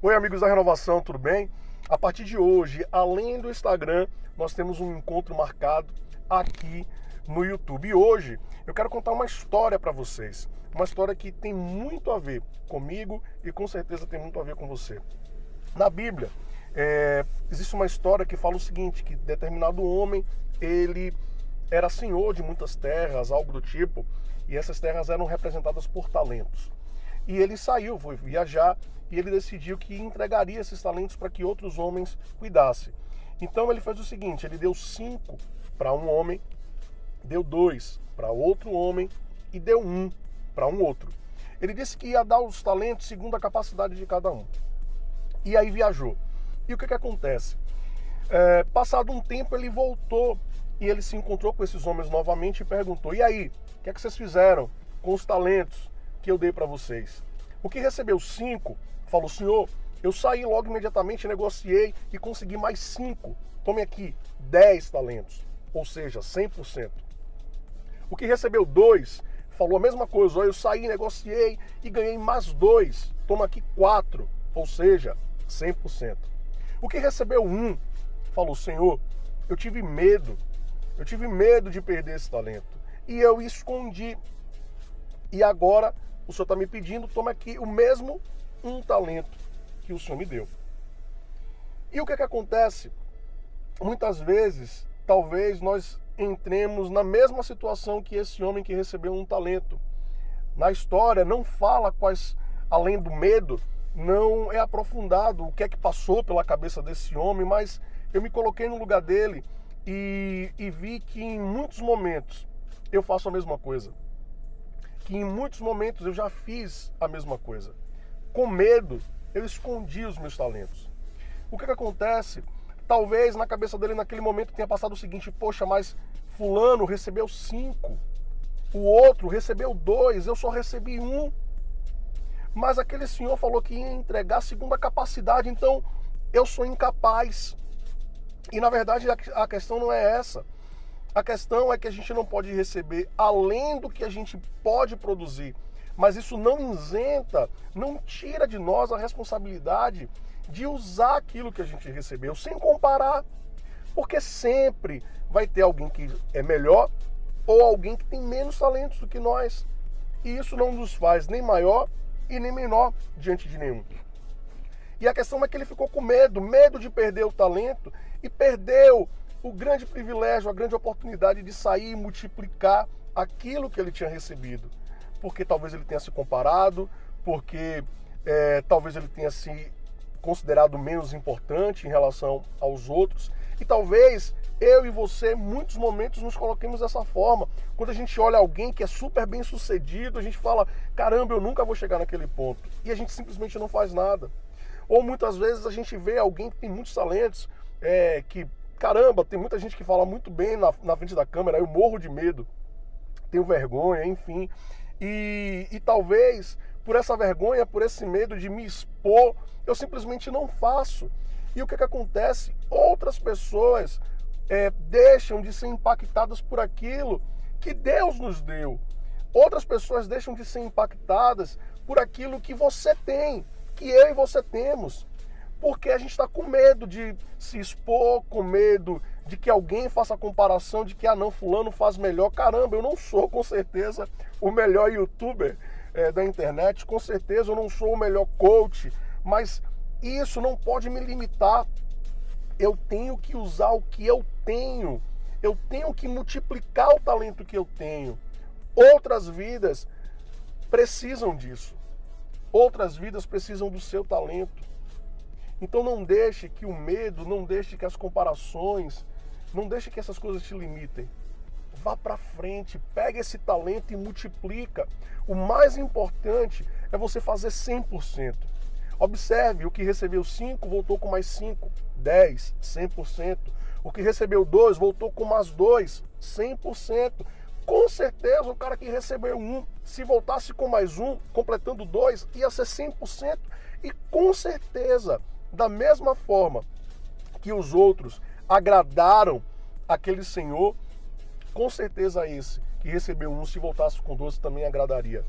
Oi, amigos da Renovação, tudo bem? A partir de hoje, além do Instagram, nós temos um encontro marcado aqui no YouTube. E hoje eu quero contar uma história para vocês. Uma história que tem muito a ver comigo e com certeza tem muito a ver com você. Na Bíblia, é, existe uma história que fala o seguinte, que determinado homem, ele era senhor de muitas terras, algo do tipo, e essas terras eram representadas por talentos. E ele saiu, foi viajar e ele decidiu que entregaria esses talentos para que outros homens cuidassem. Então ele fez o seguinte: ele deu cinco para um homem, deu dois para outro homem e deu um para um outro. Ele disse que ia dar os talentos segundo a capacidade de cada um. E aí viajou. E o que, que acontece? É, passado um tempo ele voltou e ele se encontrou com esses homens novamente e perguntou: E aí, o que é que vocês fizeram com os talentos que eu dei para vocês? O que recebeu cinco falou: Senhor, eu saí logo imediatamente, negociei e consegui mais cinco. Tome aqui, 10 talentos, ou seja, 100%. O que recebeu dois falou a mesma coisa: eu saí, negociei e ganhei mais dois. Toma aqui quatro, ou seja, 100%. O que recebeu um falou: Senhor, eu tive medo, eu tive medo de perder esse talento e eu escondi. E agora o Senhor está me pedindo, toma aqui o mesmo um talento que o Senhor me deu. E o que, é que acontece? Muitas vezes, talvez nós entremos na mesma situação que esse homem que recebeu um talento. Na história não fala quais, além do medo, não é aprofundado o que é que passou pela cabeça desse homem, mas eu me coloquei no lugar dele e, e vi que em muitos momentos eu faço a mesma coisa que em muitos momentos eu já fiz a mesma coisa. Com medo, eu escondi os meus talentos. O que, que acontece? Talvez na cabeça dele naquele momento tenha passado o seguinte: poxa, mas Fulano recebeu cinco, o outro recebeu dois, eu só recebi um. Mas aquele senhor falou que ia entregar segundo a capacidade, então eu sou incapaz. E na verdade a questão não é essa. A questão é que a gente não pode receber além do que a gente pode produzir. Mas isso não isenta, não tira de nós a responsabilidade de usar aquilo que a gente recebeu sem comparar. Porque sempre vai ter alguém que é melhor ou alguém que tem menos talentos do que nós. E isso não nos faz nem maior e nem menor diante de nenhum. E a questão é que ele ficou com medo, medo de perder o talento e perdeu o grande privilégio, a grande oportunidade de sair e multiplicar aquilo que ele tinha recebido. Porque talvez ele tenha se comparado, porque é, talvez ele tenha se considerado menos importante em relação aos outros. E talvez eu e você, muitos momentos, nos coloquemos dessa forma. Quando a gente olha alguém que é super bem sucedido, a gente fala: caramba, eu nunca vou chegar naquele ponto. E a gente simplesmente não faz nada. Ou muitas vezes a gente vê alguém que tem muitos talentos, é, que caramba, tem muita gente que fala muito bem na, na frente da câmera, eu morro de medo, tenho vergonha, enfim. E, e talvez por essa vergonha, por esse medo de me expor, eu simplesmente não faço. E o que, que acontece? Outras pessoas é, deixam de ser impactadas por aquilo que Deus nos deu. Outras pessoas deixam de ser impactadas por aquilo que você tem, que eu e você temos porque a gente está com medo de se expor, com medo de que alguém faça a comparação de que, ah, não, fulano faz melhor. Caramba, eu não sou com certeza o melhor youtuber é, da internet, com certeza eu não sou o melhor coach, mas isso não pode me limitar. Eu tenho que usar o que eu tenho, eu tenho que multiplicar o talento que eu tenho. Outras vidas precisam disso. Outras vidas precisam do seu talento. Então não deixe que o medo, não deixe que as comparações, não deixe que essas coisas te limitem. Vá para frente, pega esse talento e multiplica. O mais importante é você fazer 100%. Observe, o que recebeu 5 voltou com mais 5, 10, 100%. O que recebeu 2 voltou com mais 2, 100%. Com certeza, o cara que recebeu um, se voltasse com mais um, completando dois, ia ser 100%. E com certeza, da mesma forma que os outros agradaram aquele senhor, com certeza esse que recebeu um, se voltasse com doce, também agradaria.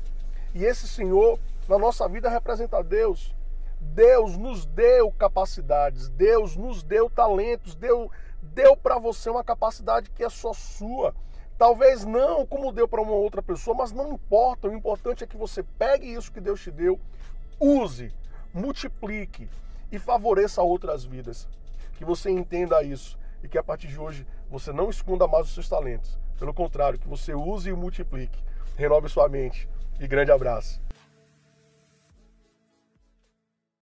E esse senhor, na nossa vida, representa Deus. Deus nos deu capacidades, Deus nos deu talentos, deu, deu para você uma capacidade que é só sua. Talvez não como deu para uma outra pessoa, mas não importa. O importante é que você pegue isso que Deus te deu, use, multiplique e favoreça outras vidas. Que você entenda isso e que a partir de hoje você não esconda mais os seus talentos. Pelo contrário, que você use e multiplique. Renove sua mente e grande abraço.